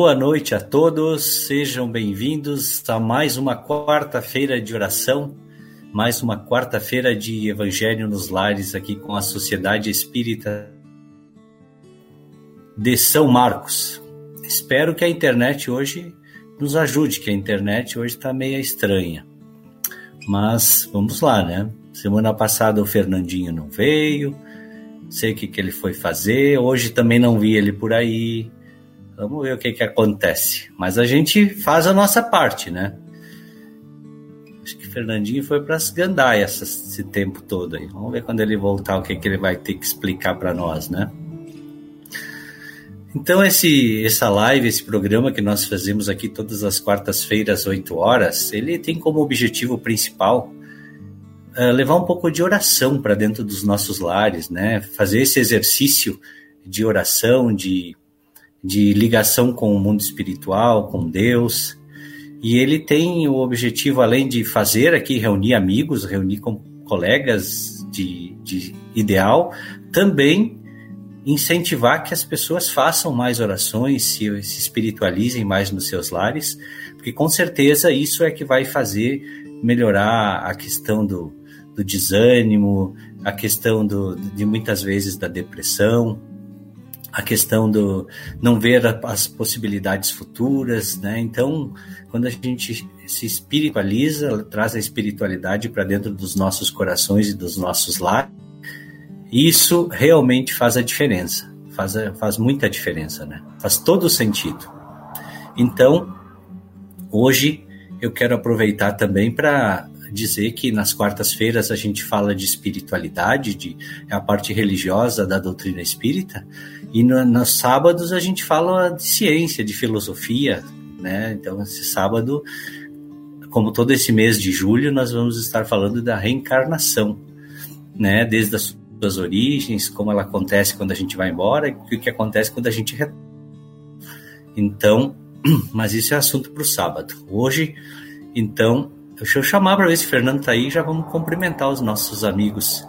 Boa noite a todos, sejam bem-vindos a mais uma quarta-feira de oração, mais uma quarta-feira de Evangelho nos Lares aqui com a Sociedade Espírita de São Marcos. Espero que a internet hoje nos ajude, que a internet hoje está meio estranha. Mas vamos lá, né? Semana passada o Fernandinho não veio, sei o que, que ele foi fazer, hoje também não vi ele por aí Vamos ver o que, que acontece. Mas a gente faz a nossa parte, né? Acho que Fernandinho foi para as gandaias esse tempo todo aí. Vamos ver quando ele voltar o que, que ele vai ter que explicar para nós, né? Então, esse, essa live, esse programa que nós fazemos aqui todas as quartas-feiras, 8 horas, ele tem como objetivo principal uh, levar um pouco de oração para dentro dos nossos lares, né? Fazer esse exercício de oração, de de ligação com o mundo espiritual, com Deus. E ele tem o objetivo, além de fazer aqui, reunir amigos, reunir com colegas de, de ideal, também incentivar que as pessoas façam mais orações, se, se espiritualizem mais nos seus lares, porque com certeza isso é que vai fazer melhorar a questão do, do desânimo, a questão do, de muitas vezes da depressão, a questão do não ver as possibilidades futuras, né? Então, quando a gente se espiritualiza, traz a espiritualidade para dentro dos nossos corações e dos nossos lares, isso realmente faz a diferença, faz, faz muita diferença, né? Faz todo o sentido. Então, hoje eu quero aproveitar também para dizer que nas quartas-feiras a gente fala de espiritualidade, de é a parte religiosa da doutrina espírita, e no, nos sábados a gente fala de ciência, de filosofia, né? Então esse sábado, como todo esse mês de julho, nós vamos estar falando da reencarnação, né? Desde as suas origens, como ela acontece quando a gente vai embora e o que acontece quando a gente retorna. Então, mas isso é assunto para o sábado. Hoje, então, Deixa eu chamar para ver se o Fernando tá aí, já vamos cumprimentar os nossos amigos.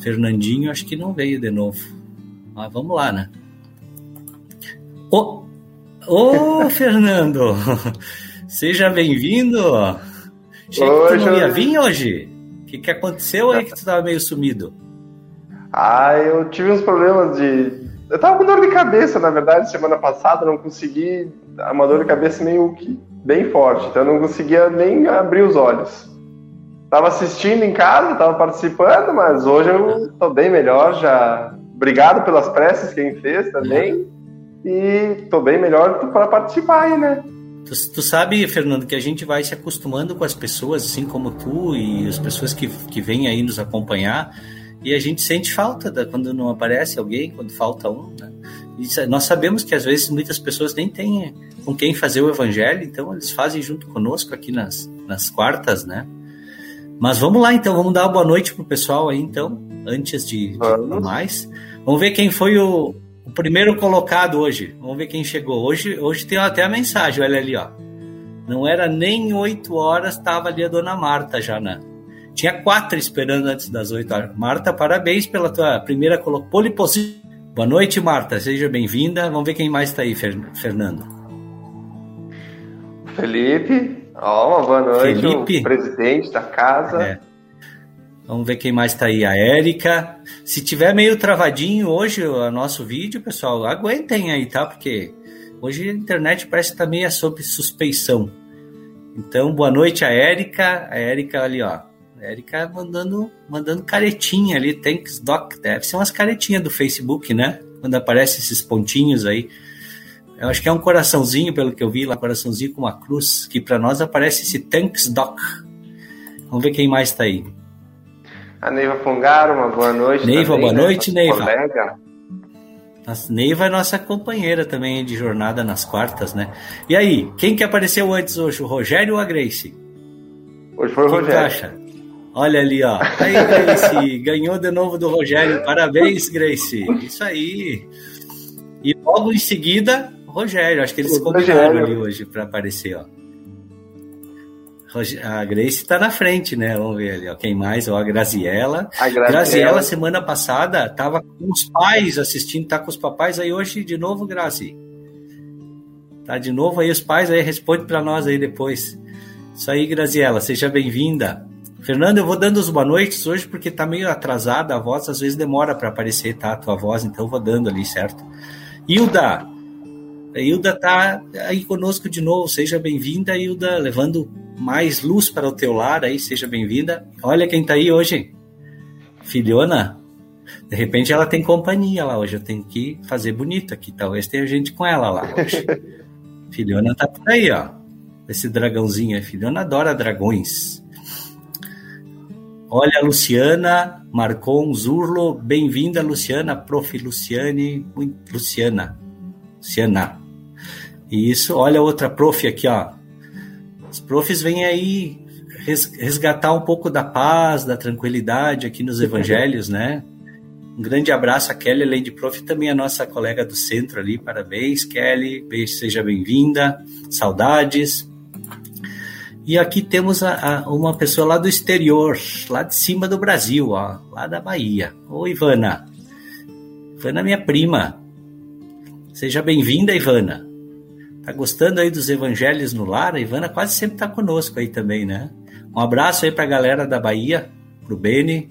Fernandinho acho que não veio de novo. Mas vamos lá, né? Ô, ô Fernando! Seja bem-vindo! Achei que tu não ia vir hoje. O que, que aconteceu aí que tu tava meio sumido? Ah, eu tive uns problemas de. Eu tava com dor de cabeça, na verdade, semana passada, não consegui. Uma dor de cabeça meio que bem forte, então eu não conseguia nem abrir os olhos. Tava assistindo em casa, tava participando, mas hoje eu tô bem melhor, já. Obrigado pelas preces que quem fez também. E tô bem melhor para participar aí, né? Tu, tu, sabe, Fernando, que a gente vai se acostumando com as pessoas, assim como tu e as pessoas que, que vêm aí nos acompanhar, e a gente sente falta da, quando não aparece alguém, quando falta um, né? E nós sabemos que às vezes muitas pessoas nem têm com quem fazer o evangelho, então eles fazem junto conosco aqui nas, nas quartas, né? Mas vamos lá então, vamos dar uma boa noite pro pessoal aí então, antes de, de mais. Vamos ver quem foi o, o, primeiro colocado hoje. Vamos ver quem chegou. Hoje, hoje tem até a mensagem, olha ali, ó. Não era nem oito horas, estava ali a dona Marta já na. Tinha quatro esperando antes das oito horas. Marta, parabéns pela tua primeira colocação. Boa noite, Marta. Seja bem-vinda. Vamos ver quem mais está aí, Fernando. Felipe. Ó, oh, boa noite. Felipe. Presidente da casa. É. Vamos ver quem mais está aí. A Érica. Se tiver meio travadinho hoje o nosso vídeo, pessoal, aguentem aí, tá? Porque hoje a internet parece que está meio sob suspeição. Então, boa noite a Érica. A Érica ali, ó. A Érica mandando, mandando caretinha ali. Thanks, Doc. Deve ser umas caretinhas do Facebook, né? Quando aparecem esses pontinhos aí. Eu acho que é um coraçãozinho, pelo que eu vi lá, um coraçãozinho com uma cruz, que para nós aparece esse Thanks, Doc. Vamos ver quem mais está aí. A Neiva Fungaro, uma boa noite. Neiva, também, boa né? noite, Neiva. Colega. Nossa, Neiva é nossa companheira também de jornada nas quartas, né? E aí, quem que apareceu antes hoje, o Rogério ou a Grace? Hoje foi o Rogério. Acha? Olha ali, ó. Aí, Grace, ganhou de novo do Rogério. Parabéns, Grace. Isso aí. E logo em seguida, Rogério. Acho que eles combinaram ali hoje para aparecer, ó. A Grace está na frente, né? Vamos ver ali, ó. Quem mais? Ó, a Graziella. A Graziella. Graziella, semana passada, estava com os pais assistindo, tá com os papais, aí hoje de novo, Grazi. Tá de novo aí os pais, aí responde para nós aí depois. Isso aí, Graziella, seja bem-vinda. Fernando, eu vou dando os boa noites hoje porque tá meio atrasada a voz, às vezes demora para aparecer, tá? A tua voz, então eu vou dando ali, certo? Hilda, a Hilda tá aí conosco de novo, seja bem-vinda, Hilda, levando mais luz para o teu lar aí, seja bem-vinda. Olha quem tá aí hoje, filhona. De repente ela tem companhia lá hoje, eu tenho que fazer bonito aqui, talvez tenha gente com ela lá hoje. filhona tá por aí, ó. Esse dragãozinho filhona adora dragões. Olha, Luciana Marcon Zurlo, bem-vinda, Luciana, prof. Luciane, Luciana, Luciana. Isso, olha outra prof aqui, ó. Os profs vêm aí resgatar um pouco da paz, da tranquilidade aqui nos evangelhos, né? Um grande abraço a Kelly, além de prof, também a nossa colega do centro ali. Parabéns, Kelly. Beijo, seja bem-vinda. Saudades. E aqui temos a, a, uma pessoa lá do exterior, lá de cima do Brasil, ó, lá da Bahia. Oi, Ivana. Ivana, minha prima. Seja bem-vinda, Ivana. Tá gostando aí dos evangelhos no lar? A Ivana quase sempre tá conosco aí também, né? Um abraço aí pra galera da Bahia, pro Beni,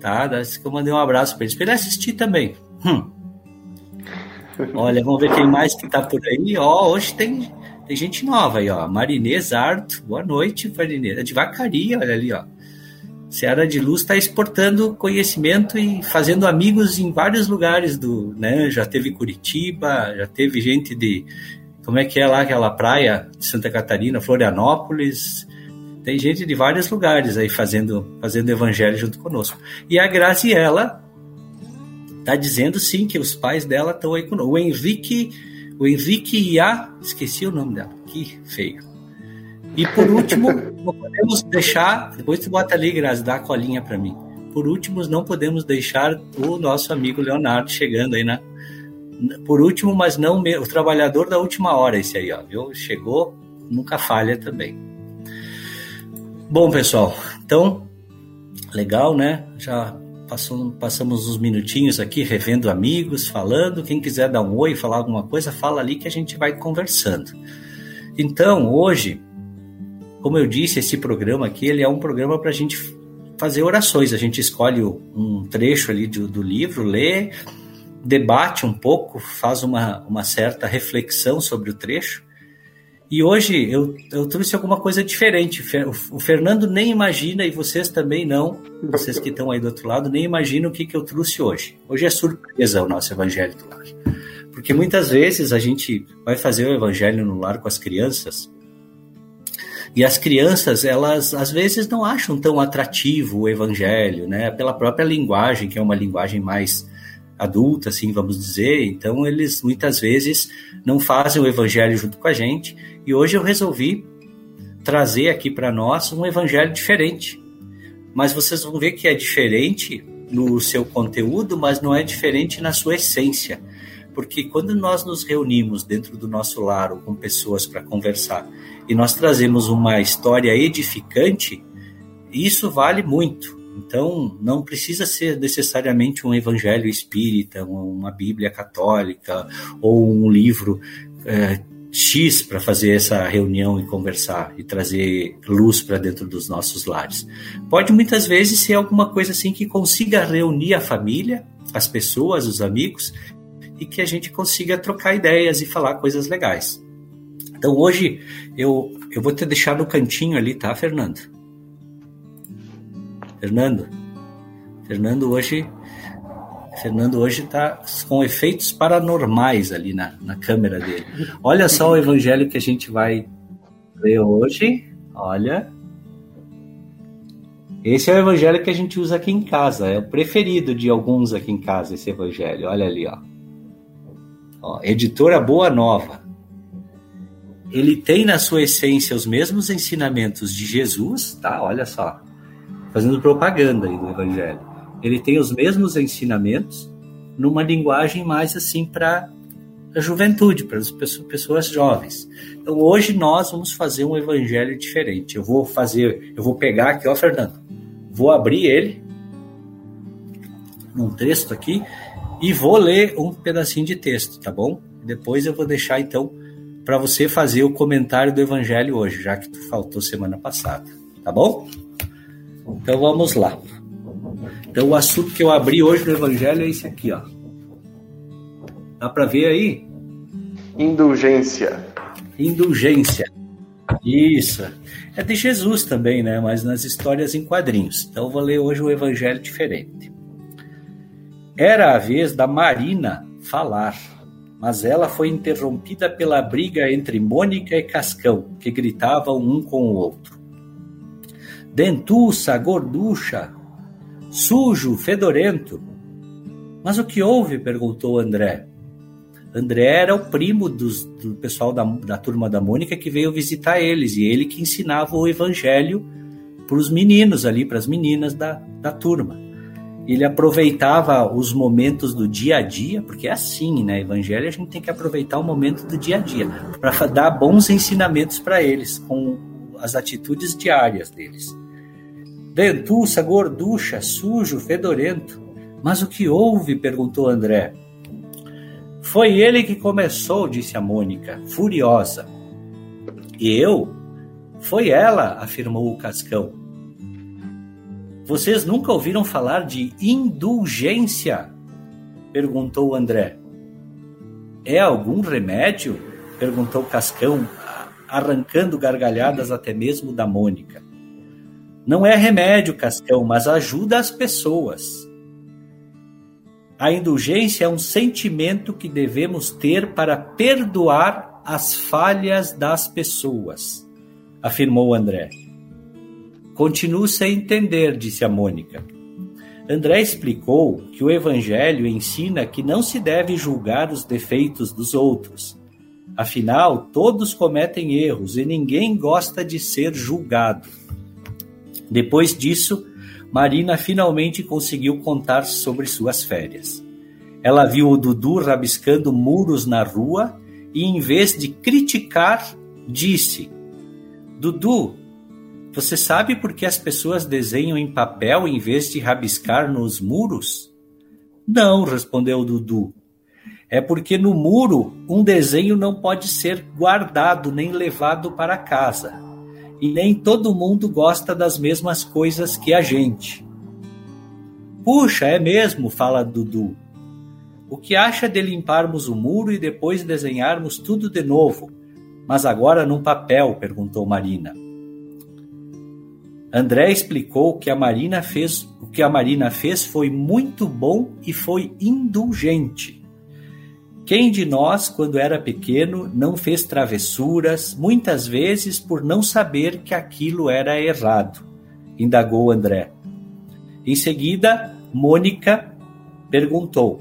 tá? Eu mandei um abraço para eles, pra ele assistir também. Hum. Olha, vamos ver quem mais que tá por aí. Ó, hoje tem, tem gente nova aí, ó. Marinês Arto, boa noite, Marinês. É de Vacaria, olha ali, ó. Seara de Luz está exportando conhecimento e fazendo amigos em vários lugares do, né? Já teve Curitiba, já teve gente de como é que é lá aquela praia de Santa Catarina, Florianópolis. Tem gente de vários lugares aí fazendo, fazendo evangelho junto conosco. E a Graziella tá dizendo sim que os pais dela estão aí conosco. O Henrique, o Henrique Iá, esqueci o nome dela, que feio. E por último, não podemos deixar, depois tu bota ali, Grazi, dá a colinha para mim. Por último, não podemos deixar o nosso amigo Leonardo chegando aí na, por último, mas não o trabalhador da última hora, esse aí, ó, viu? Chegou, nunca falha também. Bom, pessoal, então, legal, né? Já passou, passamos uns minutinhos aqui revendo amigos, falando. Quem quiser dar um oi, falar alguma coisa, fala ali que a gente vai conversando. Então, hoje, como eu disse, esse programa aqui ele é um programa para a gente fazer orações. A gente escolhe um trecho ali do, do livro, lê debate um pouco, faz uma, uma certa reflexão sobre o trecho. E hoje eu, eu trouxe alguma coisa diferente. O Fernando nem imagina, e vocês também não, vocês que estão aí do outro lado, nem imaginam o que, que eu trouxe hoje. Hoje é surpresa o nosso Evangelho do Lar. Porque muitas vezes a gente vai fazer o Evangelho no lar com as crianças, e as crianças, elas às vezes não acham tão atrativo o Evangelho, né? Pela própria linguagem, que é uma linguagem mais adulta, assim, vamos dizer. Então, eles muitas vezes não fazem o evangelho junto com a gente. E hoje eu resolvi trazer aqui para nós um evangelho diferente. Mas vocês vão ver que é diferente no seu conteúdo, mas não é diferente na sua essência. Porque quando nós nos reunimos dentro do nosso lar ou com pessoas para conversar e nós trazemos uma história edificante, isso vale muito Então, não precisa ser necessariamente um evangelho espírita, uma Bíblia católica ou um livro é, X para fazer essa reunião e conversar e trazer luz para dentro dos nossos lares. Pode muitas vezes ser alguma coisa assim que consiga reunir a família, as pessoas, os amigos e que a gente consiga trocar ideias e falar coisas legais. Então hoje eu, eu vou te deixar no cantinho ali, tá, Fernando? Fernando? Fernando hoje Fernando hoje está com efeitos paranormais ali na, na câmera dele. Olha só o evangelho que a gente vai ler hoje. Olha. Esse é o evangelho que a gente usa aqui em casa. É o preferido de alguns aqui em casa, esse evangelho. Olha ali, ó. Ó editora Boa Nova. Ele tem na sua essência os mesmos ensinamentos de Jesus, tá? Olha só. Fazendo propaganda aí do evangelho ele tem os mesmos ensinamentos numa linguagem mais assim para a juventude, para as pessoas jovens. Então hoje nós vamos fazer um evangelho diferente. Eu vou fazer, eu vou pegar aqui, ó, Fernando, vou abrir ele num texto aqui e vou ler um pedacinho de texto, tá bom? Depois eu vou deixar então para você fazer o comentário do evangelho hoje, já que tu faltou semana passada, tá bom? Então vamos lá. Então o assunto que eu abri hoje no Evangelho é esse aqui, ó. Dá para ver aí? Indulgência. Indulgência. Isso. É de Jesus também, né? Mas nas histórias em quadrinhos. Então eu vou ler hoje o Evangelho diferente. Era a vez da Marina falar, mas ela foi interrompida pela briga entre Mônica e Cascão, que gritavam um com o outro. Dentuça, gorducha, sujo, fedorento. Mas o que houve? perguntou André. André era o primo dos, do pessoal da, da turma da Mônica que veio visitar eles, e ele que ensinava o evangelho para os meninos ali, para as meninas da, da turma. Ele aproveitava os momentos do dia a dia, porque é assim, né? Evangelho a gente tem que aproveitar o momento do dia a dia, para dar bons ensinamentos para eles, com as atitudes diárias deles. Dentuça, gorducha, sujo, fedorento. Mas o que houve? perguntou André. Foi ele que começou, disse a Mônica, furiosa. E eu? Foi ela, afirmou o Cascão. Vocês nunca ouviram falar de indulgência? perguntou André. É algum remédio? perguntou Cascão, arrancando gargalhadas até mesmo da Mônica. Não é remédio, Cascão, mas ajuda as pessoas. A indulgência é um sentimento que devemos ter para perdoar as falhas das pessoas, afirmou André. Continuo sem entender, disse a Mônica. André explicou que o Evangelho ensina que não se deve julgar os defeitos dos outros. Afinal, todos cometem erros e ninguém gosta de ser julgado. Depois disso, Marina finalmente conseguiu contar sobre suas férias. Ela viu o Dudu rabiscando muros na rua e, em vez de criticar, disse: Dudu, você sabe por que as pessoas desenham em papel em vez de rabiscar nos muros? Não, respondeu Dudu. É porque no muro um desenho não pode ser guardado nem levado para casa e nem todo mundo gosta das mesmas coisas que a gente. Puxa, é mesmo, fala Dudu. O que acha de limparmos o muro e depois desenharmos tudo de novo, mas agora num papel? perguntou Marina. André explicou que a Marina fez, o que a Marina fez foi muito bom e foi indulgente. Quem de nós, quando era pequeno, não fez travessuras, muitas vezes por não saber que aquilo era errado? indagou André. Em seguida, Mônica perguntou: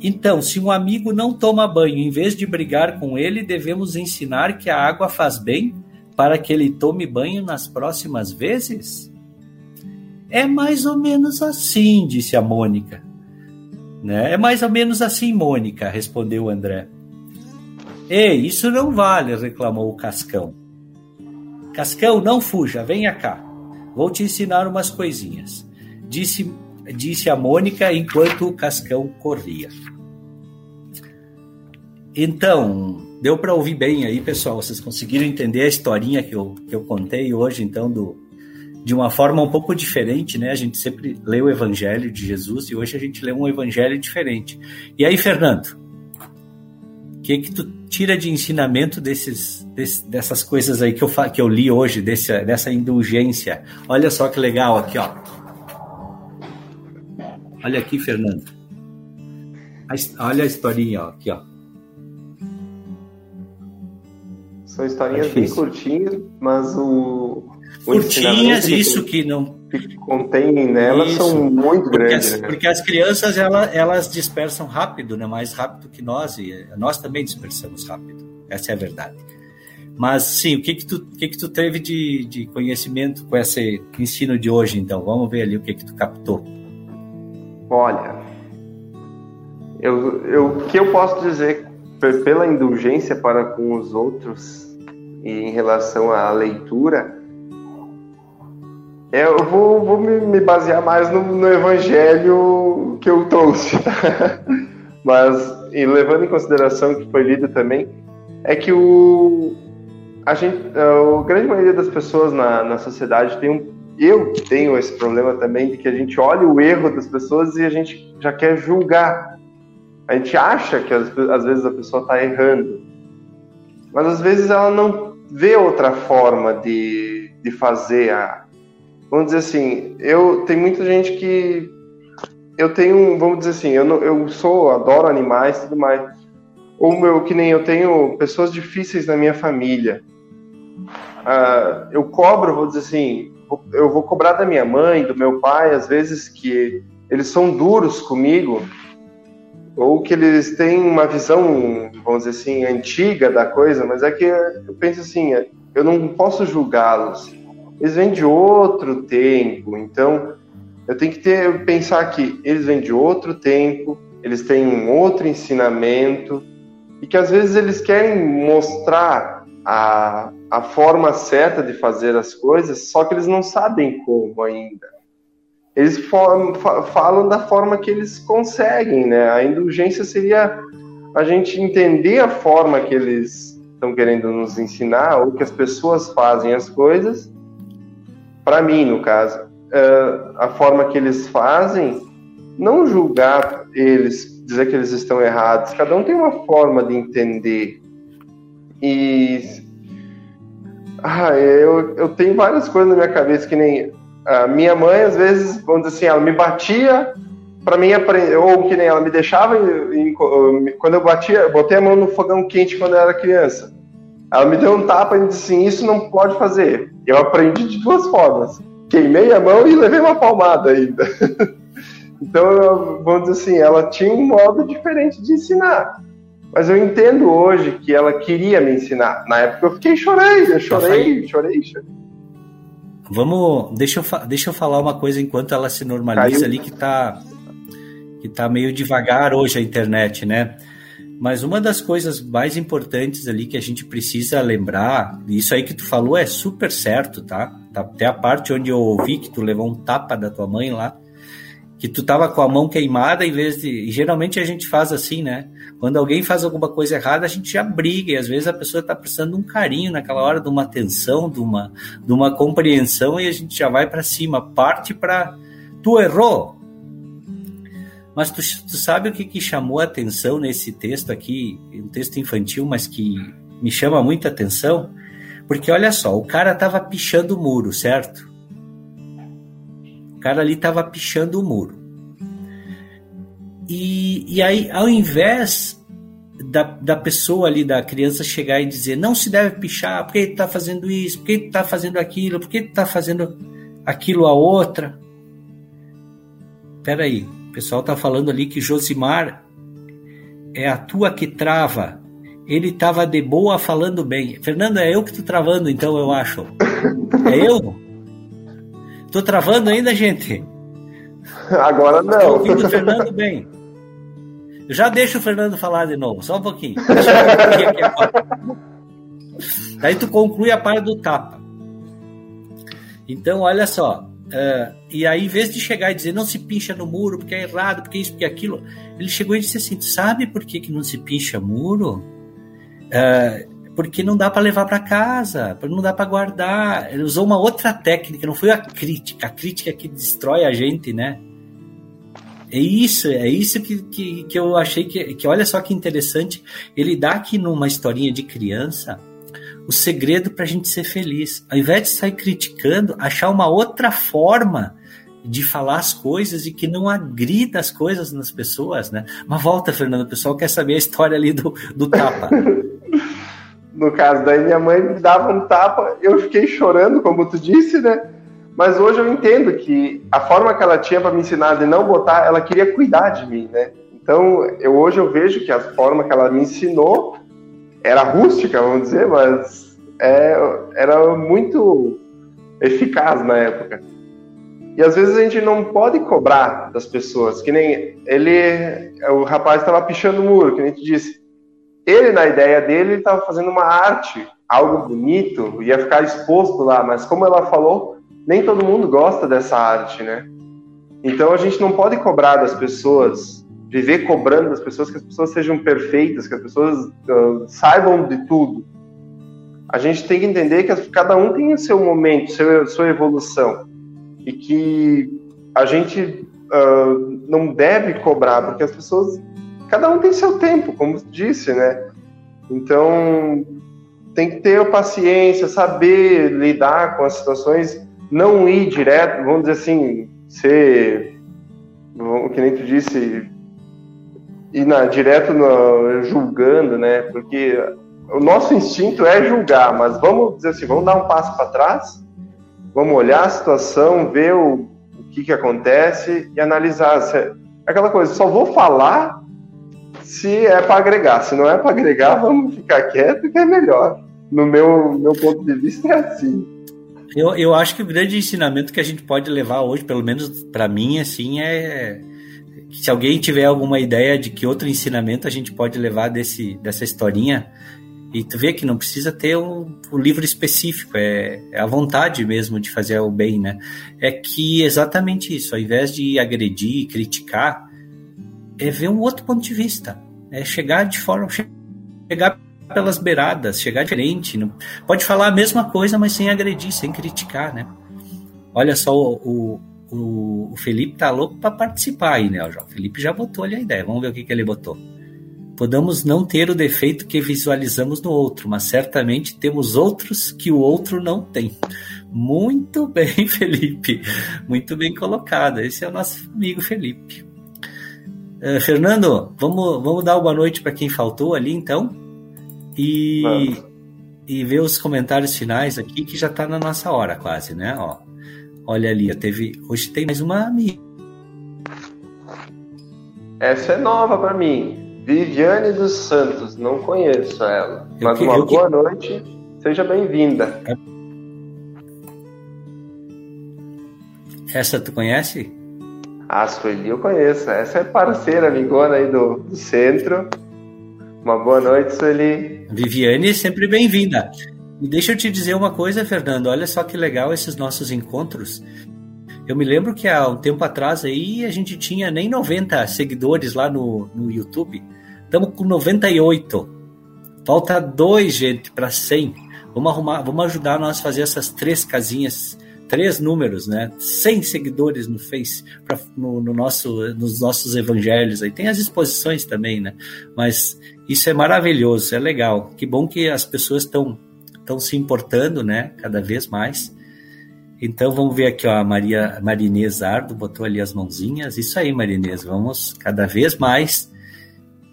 Então, se um amigo não toma banho, em vez de brigar com ele, devemos ensinar que a água faz bem para que ele tome banho nas próximas vezes? É mais ou menos assim, disse a Mônica. Né? É mais ou menos assim, Mônica, respondeu André. Ei, isso não vale, reclamou o Cascão. Cascão, não fuja, venha cá. Vou te ensinar umas coisinhas. Disse, disse a Mônica enquanto o Cascão corria. Então, deu para ouvir bem aí, pessoal? Vocês conseguiram entender a historinha que eu, que eu contei hoje, então, do, de uma forma um pouco diferente, né? A gente sempre lê o Evangelho de Jesus e hoje a gente lê um Evangelho diferente. E aí, Fernando, o que que tu tira de ensinamento desses, desse, dessas coisas aí que eu, que eu li hoje, desse, dessa indulgência? Olha só que legal aqui, ó. Olha aqui, Fernando. Olha a historinha, ó, aqui, ó. São historinhas é bem curtinhas, mas o. o curtinhas, isso que, que não. Que contém nelas isso, são muito porque grandes. As, né? Porque as crianças elas, elas dispersam rápido, né? mais rápido que nós, e nós também dispersamos rápido. Essa é a verdade. Mas sim, o que que tu, o que que tu teve de, de conhecimento com esse ensino de hoje, então? Vamos ver ali o que que tu captou. Olha, eu, eu, o que eu posso dizer pela indulgência para com os outros e em relação à leitura, é, eu vou, vou me, basear mais no, no, evangelho que eu trouxe. Mas, levando em consideração que foi lido também, é que o, a, gente, a grande maioria das pessoas na, na sociedade tem um. Eu tenho esse problema também de que a gente olha o erro das pessoas e a gente já quer julgar a gente acha que às vezes a pessoa está errando, mas às vezes ela não vê outra forma de, de fazer a. Vamos dizer assim, eu tem muita gente que eu tenho, vamos dizer assim, eu, eu sou, adoro animais e tudo mais. Ou meu, que nem eu tenho pessoas difíceis na minha família. Uh, eu cobro, vou dizer assim, eu vou cobrar da minha mãe, do meu pai, às vezes que eles são duros comigo, ou que eles têm uma visão, vamos dizer assim, antiga da coisa, mas é que eu penso assim, eu não posso julgá-los. Eles vêm de outro tempo, então eu tenho que ter pensar que eles vêm de outro tempo, eles têm um outro ensinamento e que às vezes eles querem mostrar a, a forma certa de fazer as coisas, só que eles não sabem como ainda eles falam da forma que eles conseguem, né? A indulgência seria a gente entender a forma que eles estão querendo nos ensinar ou que as pessoas fazem as coisas. Para mim, no caso, eh, a forma que eles fazem, não julgar eles, dizer que eles estão errados. Cada um tem uma forma de entender. E ah, eu, eu tenho várias coisas na minha cabeça que nem a minha mãe, às vezes, vamos dizer assim, ela me batia para mim aprender, ou que nem ela me deixava, em, quando eu batia, botei a mão no fogão quente quando eu era criança. Ela me deu um tapa e disse assim: Isso não pode fazer. Eu aprendi de duas formas: queimei a mão e levei uma palmada ainda. então, vamos dizer assim, ela tinha um modo diferente de ensinar. Mas eu entendo hoje que ela queria me ensinar. Na época eu fiquei chorei, eu chorei, chorei, chorei. Vamos, deixa eu, deixa eu falar uma coisa enquanto ela se normaliza Caiu. ali que tá que tá meio devagar hoje a internet, né? Mas uma das coisas mais importantes ali que a gente precisa lembrar, isso aí que tu falou é super certo, tá? tá até a parte onde eu ouvi que tu levou um tapa da tua mãe lá, que tu tava com a mão queimada em vez de. E geralmente a gente faz assim, né? Quando alguém faz alguma coisa errada, a gente já briga, e às vezes a pessoa está precisando de um carinho naquela hora, de uma atenção, de uma, de uma compreensão, e a gente já vai para cima, parte para. Tu errou! Mas tu, tu sabe o que, que chamou a atenção nesse texto aqui, um texto infantil, mas que me chama muita atenção? Porque olha só, o cara estava pichando o muro, certo? O cara ali estava pichando o muro. E, e aí, ao invés da, da pessoa ali, da criança chegar e dizer não se deve pichar, porque ele está fazendo isso, porque ele está fazendo aquilo, porque ele está fazendo aquilo a outra. Peraí, o pessoal está falando ali que Josimar é a tua que trava. Ele estava de boa falando bem. Fernando, é eu que tô travando, então eu acho. É eu? Tô travando ainda, gente? Agora não. Estou ouvindo o Fernando bem. Eu já deixo o Fernando falar de novo, só um pouquinho. Deixa eu concluir aqui agora. Daí tu conclui a parte do tapa. Então, olha só, uh, e aí, em vez de chegar e dizer não se pincha no muro porque é errado, porque isso, porque aquilo, ele chegou e disse assim: sabe por que, que não se pincha muro? Uh, porque não dá para levar para casa, não dá para guardar. Ele usou uma outra técnica, não foi a crítica, a crítica que destrói a gente, né? É isso, é isso que, que, que eu achei que, que, olha só que interessante, ele dá aqui numa historinha de criança o segredo para a gente ser feliz. Ao invés de sair criticando, achar uma outra forma de falar as coisas e que não agrida as coisas nas pessoas, né? Mas volta, Fernando, o pessoal quer saber a história ali do, do tapa. no caso, daí minha mãe me dava um tapa, eu fiquei chorando, como tu disse, né? Mas hoje eu entendo que a forma que ela tinha para me ensinar de não botar, ela queria cuidar de mim, né? Então, eu, hoje eu vejo que a forma que ela me ensinou era rústica, vamos dizer, mas é, era muito eficaz na época. E às vezes a gente não pode cobrar das pessoas, que nem ele, o rapaz estava pichando o muro, que nem tu disse. Ele, na ideia dele, estava fazendo uma arte, algo bonito, ia ficar exposto lá, mas como ela falou, nem todo mundo gosta dessa arte, né? Então a gente não pode cobrar das pessoas, viver cobrando das pessoas que as pessoas sejam perfeitas, que as pessoas uh, saibam de tudo. A gente tem que entender que cada um tem o seu momento, seu, sua evolução. E que a gente uh, não deve cobrar, porque as pessoas. Cada um tem seu tempo, como disse, né? Então tem que ter paciência, saber lidar com as situações não ir direto, vamos dizer assim, ser, que nem tu disse, ir na, direto no, julgando, né? Porque o nosso instinto é julgar, mas vamos dizer assim, vamos dar um passo para trás, vamos olhar a situação, ver o, o que, que acontece e analisar. Aquela coisa, só vou falar se é para agregar. Se não é para agregar, vamos ficar quieto que é melhor. No meu, meu ponto de vista é assim. Eu, eu acho que o grande ensinamento que a gente pode levar hoje, pelo menos para mim, assim, é se alguém tiver alguma ideia de que outro ensinamento a gente pode levar desse, dessa historinha, e tu vê que não precisa ter um, um livro específico, é, é, a vontade mesmo de fazer o bem, né? É que exatamente isso, ao invés de agredir, criticar, é ver um outro ponto de vista, é chegar de forma, chegar pelas beiradas, chegar diferente. Não... Pode falar a mesma coisa, mas sem agredir, sem criticar, né? Olha só, o, o, o Felipe tá louco para participar aí, né? O Felipe já botou ali a ideia, vamos ver o que, que ele botou. Podemos não ter o defeito que visualizamos no outro, mas certamente temos outros que o outro não tem. Muito bem, Felipe. Muito bem colocado. Esse é o nosso amigo Felipe. Uh, Fernando, vamos, vamos dar uma boa noite para quem faltou ali, então? E, e ver os comentários finais aqui, que já está na nossa hora quase, né? Ó, olha ali, teve, hoje tem mais uma amiga. Essa é nova para mim. Viviane dos Santos, não conheço ela. Mas que, uma boa que... noite, seja bem-vinda. Essa tu conhece? A Sueli eu conheço. Essa é parceira, amigona aí do, do centro. Uma boa noite, Sueli. Viviane, sempre bem-vinda. E deixa eu te dizer uma coisa, Fernando. Olha só que legal esses nossos encontros. Eu me lembro que há um tempo atrás aí a gente tinha nem 90 seguidores lá no, no YouTube. Estamos com 98. Falta dois, gente, para 100. Vamos arrumar, vamos ajudar nós a fazer essas três casinhas três números, né? 100 seguidores no Face, pra, no, no, nosso, nos nossos evangelhos. Aí tem as exposições também, né? Mas isso é maravilhoso, é legal. Que bom que as pessoas estão estão se importando, né? Cada vez mais. Então vamos ver aqui, ó, a Maria Marinês Ardo botou ali as mãozinhas. Isso aí, Marinês, vamos cada vez mais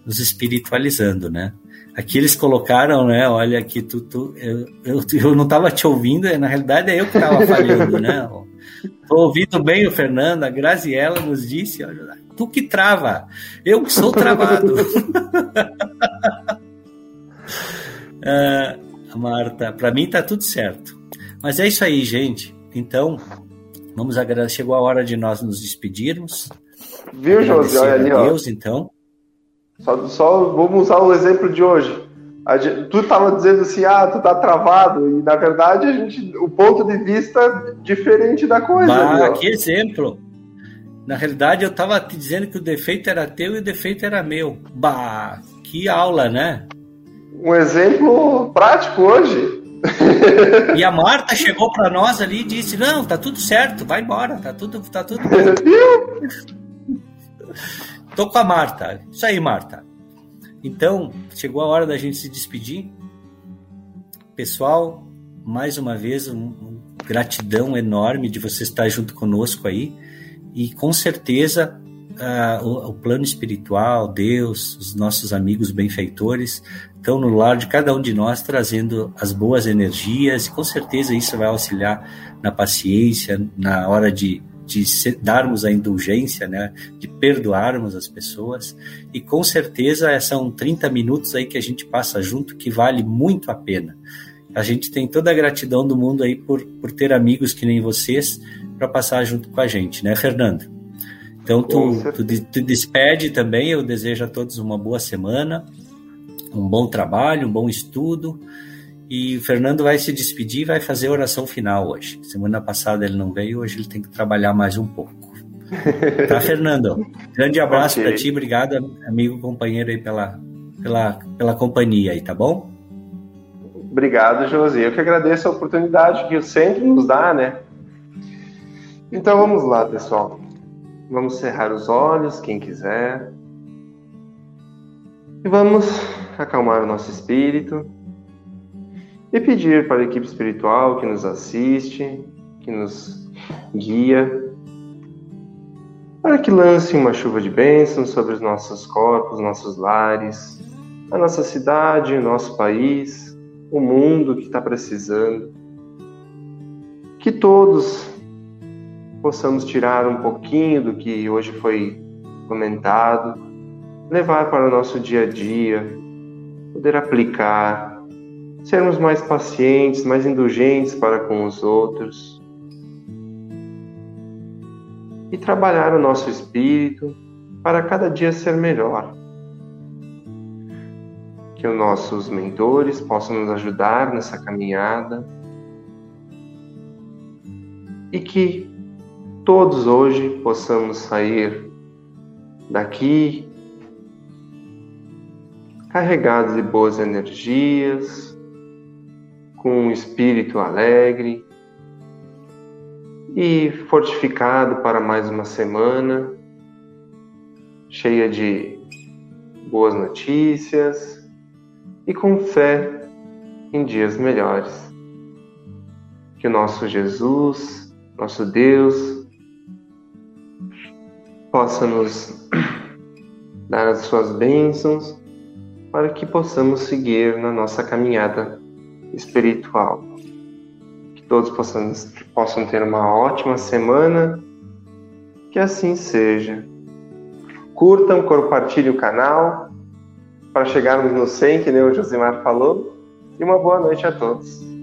nos espiritualizando, né? Aqui eles colocaram, né? Olha aqui, tu, tu eu, eu, eu, não estava te ouvindo, na realidade é eu que estava falhando, né? Estou ouvindo bem o Fernando, a Graziella nos disse, olha, tu que trava, eu que sou travado. uh, Marta, para mim tá tudo certo. Mas é isso aí, gente. Então, vamos agradecer. Chegou a hora de nós nos despedirmos. Viu, José? Olha ali, Deus, ó. então. Só, só vamos usar o exemplo de hoje. Gente, tu estava dizendo assim, ah, tu tá travado, e na verdade a gente, o ponto de vista diferente da coisa. Bah, que exemplo! Na realidade, eu estava te dizendo que o defeito era teu e o defeito era meu. Bah, que aula, né? Um exemplo prático hoje. E a Marta chegou para nós ali e disse: Não, tá tudo certo, vai embora, tá tudo, tá tudo. Tô com a Marta. Isso aí, Marta. Então, chegou a hora da gente se despedir. Pessoal, mais uma vez, um, gratidão enorme de você estar junto conosco aí. E com certeza uh, o, o, plano espiritual, Deus, os nossos amigos benfeitores estão no lar de cada um de nós trazendo as boas energias e com certeza isso vai auxiliar na paciência, na hora de, de darmos a indulgência, né, de perdoarmos as pessoas e com certeza são 30 minutos aí que a gente passa junto que vale muito a pena. A gente tem toda a gratidão do mundo aí por, por ter amigos que nem vocês para passar junto com a gente, né, Fernando? Então, tu, tu, tu despede também. Eu desejo a todos uma boa semana, um bom trabalho, um bom estudo. E o Fernando vai se despedir e vai fazer a oração final hoje. Semana passada ele não veio, hoje ele tem que trabalhar mais um pouco. Tá, Fernando? Grande abraço para ti, obrigado, amigo, companheiro aí pela, pela, pela companhia aí, tá bom? Obrigado, Josi. Eu que agradeço a oportunidade que o centro nos dá, né? Então vamos lá, pessoal. Vamos cerrar os olhos, quem quiser. E vamos acalmar o nosso espírito e pedir para a equipe espiritual que nos assiste, que nos guia, para que lance uma chuva de bênçãos sobre os nossos corpos, nossos lares, a nossa cidade, o nosso país, o mundo que está precisando. Que todos possamos tirar um pouquinho do que hoje foi comentado, levar para o nosso dia a dia, poder aplicar, sermos mais pacientes, mais indulgentes para com os outros e trabalhar o nosso espírito para cada dia ser melhor. Que os nossos mentores possam nos ajudar nessa caminhada e que todos hoje possamos sair daqui carregados de boas energias, com um espírito alegre e fortificado para mais uma semana cheia de boas notícias e com fé em dias melhores. Que o nosso Jesus, nosso Deus, possa nos dar as suas bênçãos para que possamos seguir na nossa caminhada espiritual. Que todos possam, possam ter uma ótima semana, que assim seja. Curtam, compartilhem o canal para chegarmos no 100, que nem o Josimar falou, e uma boa noite a todos.